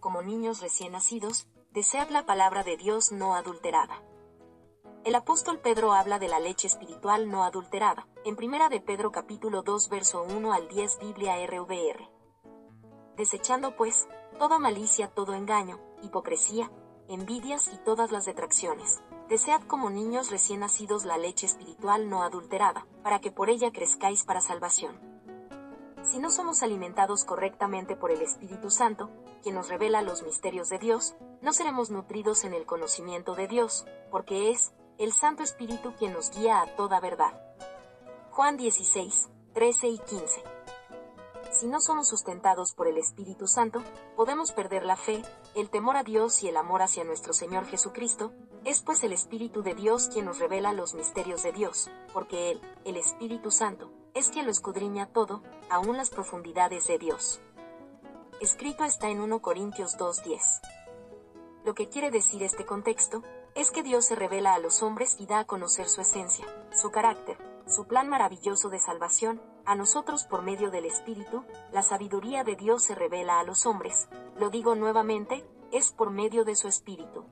como niños recién nacidos, desead la palabra de Dios no adulterada. El apóstol Pedro habla de la leche espiritual no adulterada, en primera de Pedro capítulo 2 verso 1 al 10 Biblia RVR. Desechando pues, toda malicia, todo engaño, hipocresía, envidias y todas las detracciones. Desead como niños recién nacidos la leche espiritual no adulterada, para que por ella crezcáis para salvación. Si no somos alimentados correctamente por el Espíritu Santo, quien nos revela los misterios de Dios, no seremos nutridos en el conocimiento de Dios, porque es el Santo Espíritu quien nos guía a toda verdad. Juan 16, 13 y 15 si no somos sustentados por el Espíritu Santo, podemos perder la fe, el temor a Dios y el amor hacia nuestro Señor Jesucristo, es pues el Espíritu de Dios quien nos revela los misterios de Dios, porque Él, el Espíritu Santo, es quien lo escudriña todo, aun las profundidades de Dios. Escrito está en 1 Corintios 2.10. Lo que quiere decir este contexto, es que Dios se revela a los hombres y da a conocer su esencia, su carácter, su plan maravilloso de salvación, a nosotros por medio del Espíritu, la sabiduría de Dios se revela a los hombres, lo digo nuevamente, es por medio de su Espíritu.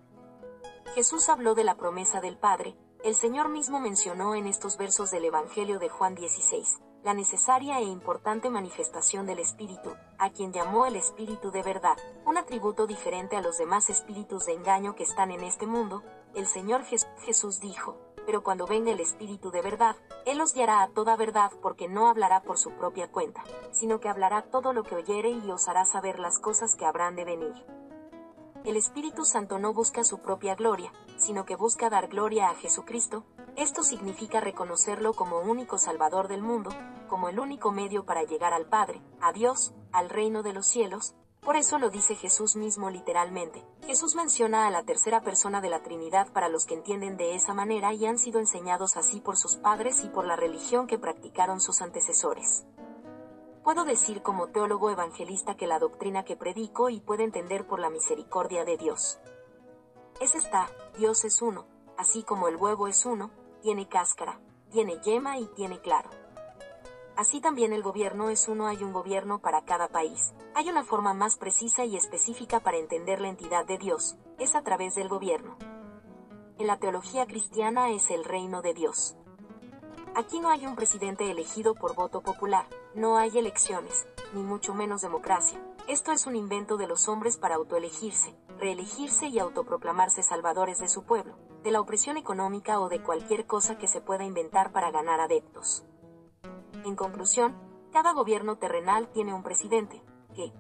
Jesús habló de la promesa del Padre, el Señor mismo mencionó en estos versos del Evangelio de Juan 16, la necesaria e importante manifestación del Espíritu, a quien llamó el Espíritu de verdad, un atributo diferente a los demás espíritus de engaño que están en este mundo, el Señor Jesús dijo, pero cuando venga el Espíritu de verdad, Él os guiará a toda verdad porque no hablará por su propia cuenta, sino que hablará todo lo que oyere y os hará saber las cosas que habrán de venir. El Espíritu Santo no busca su propia gloria, sino que busca dar gloria a Jesucristo, esto significa reconocerlo como único Salvador del mundo, como el único medio para llegar al Padre, a Dios, al reino de los cielos, por eso lo dice Jesús mismo literalmente. Jesús menciona a la tercera persona de la Trinidad para los que entienden de esa manera y han sido enseñados así por sus padres y por la religión que practicaron sus antecesores. Puedo decir como teólogo evangelista que la doctrina que predico y puede entender por la misericordia de Dios. Es esta, Dios es uno, así como el huevo es uno, tiene cáscara, tiene yema y tiene claro. Así también el gobierno es uno, hay un gobierno para cada país. Hay una forma más precisa y específica para entender la entidad de Dios, es a través del gobierno. En la teología cristiana es el reino de Dios. Aquí no hay un presidente elegido por voto popular, no hay elecciones, ni mucho menos democracia. Esto es un invento de los hombres para autoelegirse, reelegirse y autoproclamarse salvadores de su pueblo, de la opresión económica o de cualquier cosa que se pueda inventar para ganar adeptos. En conclusión, cada gobierno terrenal tiene un presidente, que,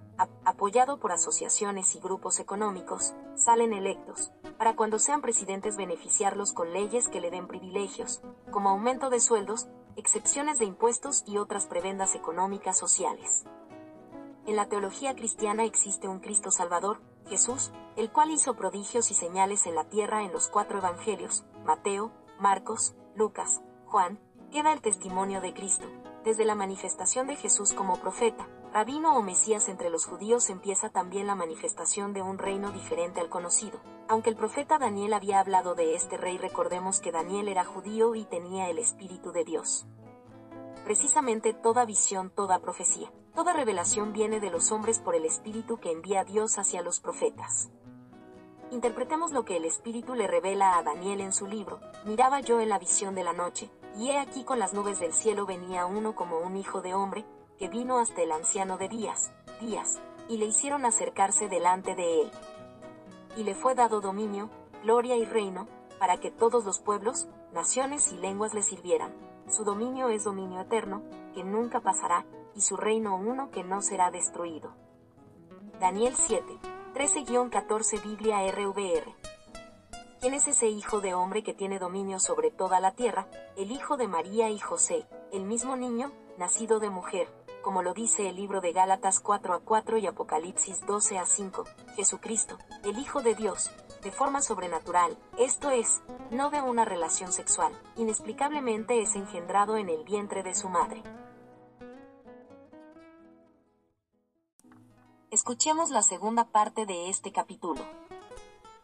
apoyado por asociaciones y grupos económicos, salen electos, para cuando sean presidentes beneficiarlos con leyes que le den privilegios, como aumento de sueldos, excepciones de impuestos y otras prebendas económicas sociales. En la teología cristiana existe un Cristo Salvador, Jesús, el cual hizo prodigios y señales en la tierra en los cuatro evangelios, Mateo, Marcos, Lucas, Juan, queda el testimonio de Cristo, desde la manifestación de Jesús como profeta, rabino o Mesías entre los judíos empieza también la manifestación de un reino diferente al conocido. Aunque el profeta Daniel había hablado de este rey, recordemos que Daniel era judío y tenía el Espíritu de Dios. Precisamente toda visión, toda profecía, toda revelación viene de los hombres por el Espíritu que envía Dios hacia los profetas. Interpretemos lo que el Espíritu le revela a Daniel en su libro, miraba yo en la visión de la noche, y he aquí con las nubes del cielo venía uno como un hijo de hombre, que vino hasta el anciano de Días, Días, y le hicieron acercarse delante de él. Y le fue dado dominio, gloria y reino, para que todos los pueblos, naciones y lenguas le sirvieran. Su dominio es dominio eterno, que nunca pasará, y su reino uno que no será destruido. Daniel 7, 13-14 Biblia RVR ¿Quién es ese hijo de hombre que tiene dominio sobre toda la tierra? El hijo de María y José, el mismo niño, nacido de mujer, como lo dice el libro de Gálatas 4 a 4 y Apocalipsis 12 a 5, Jesucristo, el Hijo de Dios, de forma sobrenatural, esto es, no de una relación sexual, inexplicablemente es engendrado en el vientre de su madre. Escuchemos la segunda parte de este capítulo.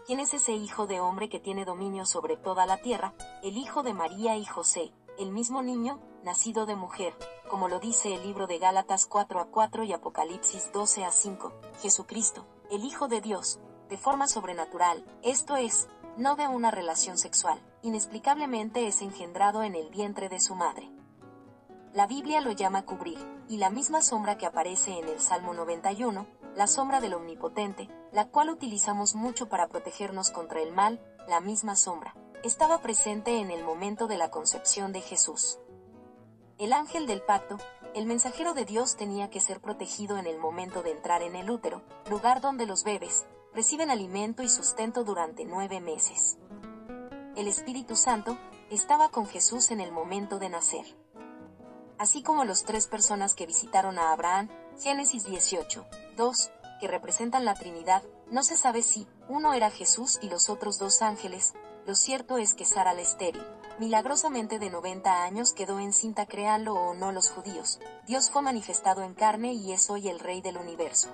¿Quién es ese hijo de hombre que tiene dominio sobre toda la tierra? El hijo de María y José, el mismo niño, nacido de mujer, como lo dice el libro de Gálatas 4 a 4 y Apocalipsis 12 a 5, Jesucristo, el Hijo de Dios, de forma sobrenatural, esto es, no de una relación sexual, inexplicablemente es engendrado en el vientre de su madre. La Biblia lo llama cubrir, y la misma sombra que aparece en el Salmo 91, la sombra del Omnipotente, la cual utilizamos mucho para protegernos contra el mal, la misma sombra, estaba presente en el momento de la concepción de Jesús. El ángel del pacto, el mensajero de Dios tenía que ser protegido en el momento de entrar en el útero, lugar donde los bebés reciben alimento y sustento durante nueve meses. El Espíritu Santo estaba con Jesús en el momento de nacer. Así como los tres personas que visitaron a Abraham, Génesis 18, 2, que representan la Trinidad, no se sabe si uno era Jesús y los otros dos ángeles, lo cierto es que Sara la estéril, milagrosamente de 90 años quedó encinta créanlo o no los judíos, Dios fue manifestado en carne y es hoy el Rey del universo.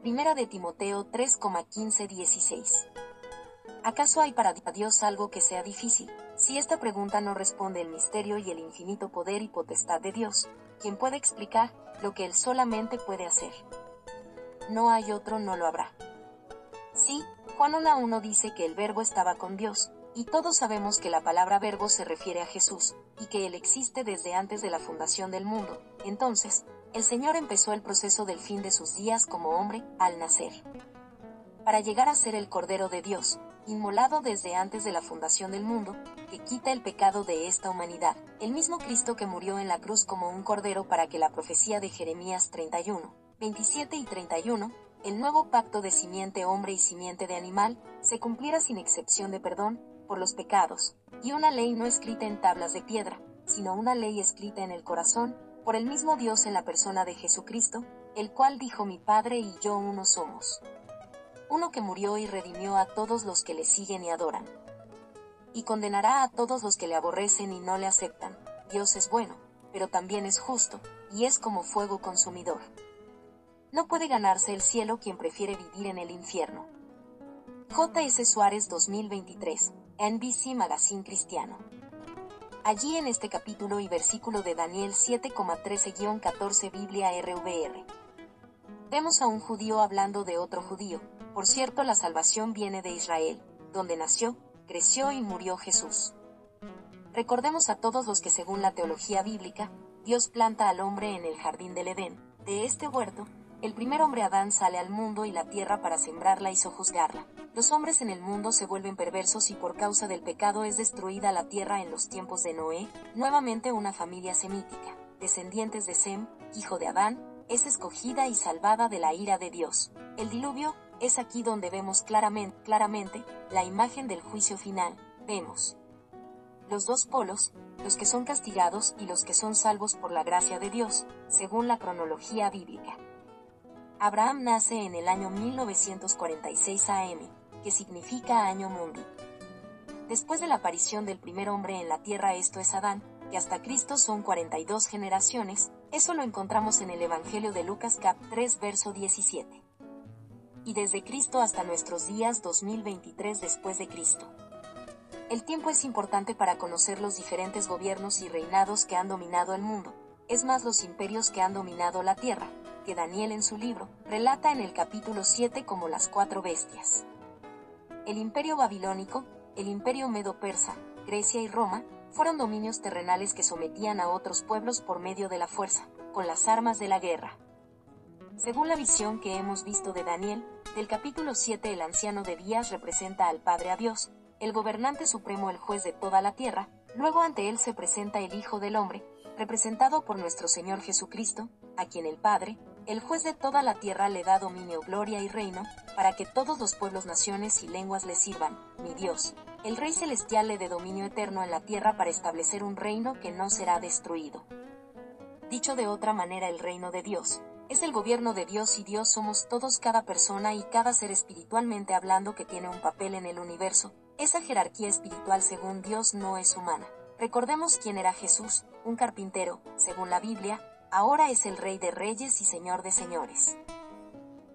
Primera de Timoteo 3,15-16. ¿Acaso hay para Dios algo que sea difícil? Si esta pregunta no responde el misterio y el infinito poder y potestad de Dios, quien puede explicar lo que Él solamente puede hacer. No hay otro, no lo habrá. Sí, Juan 1.1 dice que el verbo estaba con Dios, y todos sabemos que la palabra verbo se refiere a Jesús, y que Él existe desde antes de la fundación del mundo. Entonces, el Señor empezó el proceso del fin de sus días como hombre, al nacer. Para llegar a ser el Cordero de Dios, inmolado desde antes de la fundación del mundo, que quita el pecado de esta humanidad, el mismo Cristo que murió en la cruz como un Cordero para que la profecía de Jeremías 31, 27 y 31, el nuevo pacto de simiente hombre y simiente de animal, se cumpliera sin excepción de perdón, por los pecados, y una ley no escrita en tablas de piedra, sino una ley escrita en el corazón, por el mismo Dios en la persona de Jesucristo, el cual dijo mi Padre y yo uno somos. Uno que murió y redimió a todos los que le siguen y adoran. Y condenará a todos los que le aborrecen y no le aceptan. Dios es bueno, pero también es justo, y es como fuego consumidor. No puede ganarse el cielo quien prefiere vivir en el infierno. J.S. Suárez 2023, NBC Magazine Cristiano. Allí en este capítulo y versículo de Daniel 7,13-14 Biblia RVR. Vemos a un judío hablando de otro judío, por cierto la salvación viene de Israel, donde nació, creció y murió Jesús. Recordemos a todos los que según la teología bíblica, Dios planta al hombre en el jardín del Edén, de este huerto, el primer hombre Adán sale al mundo y la tierra para sembrarla y sojuzgarla. Los hombres en el mundo se vuelven perversos y por causa del pecado es destruida la tierra en los tiempos de Noé, nuevamente una familia semítica, descendientes de Sem, hijo de Adán, es escogida y salvada de la ira de Dios. El diluvio, es aquí donde vemos claramente, claramente, la imagen del juicio final, vemos los dos polos, los que son castigados y los que son salvos por la gracia de Dios, según la cronología bíblica. Abraham nace en el año 1946 AM, que significa año mundi. Después de la aparición del primer hombre en la tierra, esto es Adán, que hasta Cristo son 42 generaciones, eso lo encontramos en el Evangelio de Lucas cap 3 verso 17. Y desde Cristo hasta nuestros días 2023 después de Cristo. El tiempo es importante para conocer los diferentes gobiernos y reinados que han dominado el mundo, es más los imperios que han dominado la tierra, que Daniel en su libro relata en el capítulo 7 como las cuatro bestias. El imperio babilónico, el imperio medo-persa, Grecia y Roma, fueron dominios terrenales que sometían a otros pueblos por medio de la fuerza, con las armas de la guerra. Según la visión que hemos visto de Daniel, del capítulo 7 el anciano de Días representa al Padre a Dios, el gobernante supremo el juez de toda la tierra, luego ante él se presenta el Hijo del Hombre, representado por nuestro Señor Jesucristo, a quien el Padre, el juez de toda la tierra le da dominio, gloria y reino, para que todos los pueblos, naciones y lenguas le sirvan, mi Dios. El Rey Celestial le dé dominio eterno en la tierra para establecer un reino que no será destruido. Dicho de otra manera, el reino de Dios, es el gobierno de Dios y Dios somos todos cada persona y cada ser espiritualmente hablando que tiene un papel en el universo. Esa jerarquía espiritual según Dios no es humana. Recordemos quién era Jesús, un carpintero, según la Biblia, ahora es el Rey de Reyes y Señor de Señores.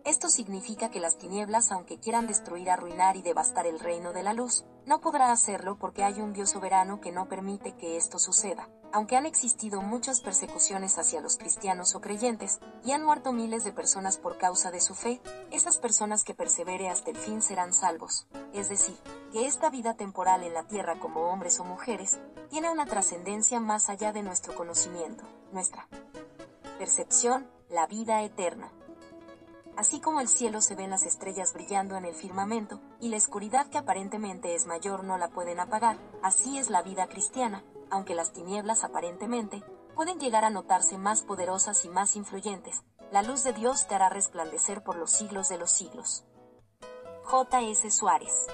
Esto significa que las tinieblas, aunque quieran destruir, arruinar y devastar el reino de la luz, no podrá hacerlo porque hay un Dios soberano que no permite que esto suceda. Aunque han existido muchas persecuciones hacia los cristianos o creyentes, y han muerto miles de personas por causa de su fe, esas personas que persevere hasta el fin serán salvos. Es decir, que esta vida temporal en la tierra como hombres o mujeres, tiene una trascendencia más allá de nuestro conocimiento, nuestra percepción, la vida eterna. Así como el cielo se ven las estrellas brillando en el firmamento, y la oscuridad que aparentemente es mayor no la pueden apagar, así es la vida cristiana, aunque las tinieblas aparentemente pueden llegar a notarse más poderosas y más influyentes, la luz de Dios te hará resplandecer por los siglos de los siglos. J. S. Suárez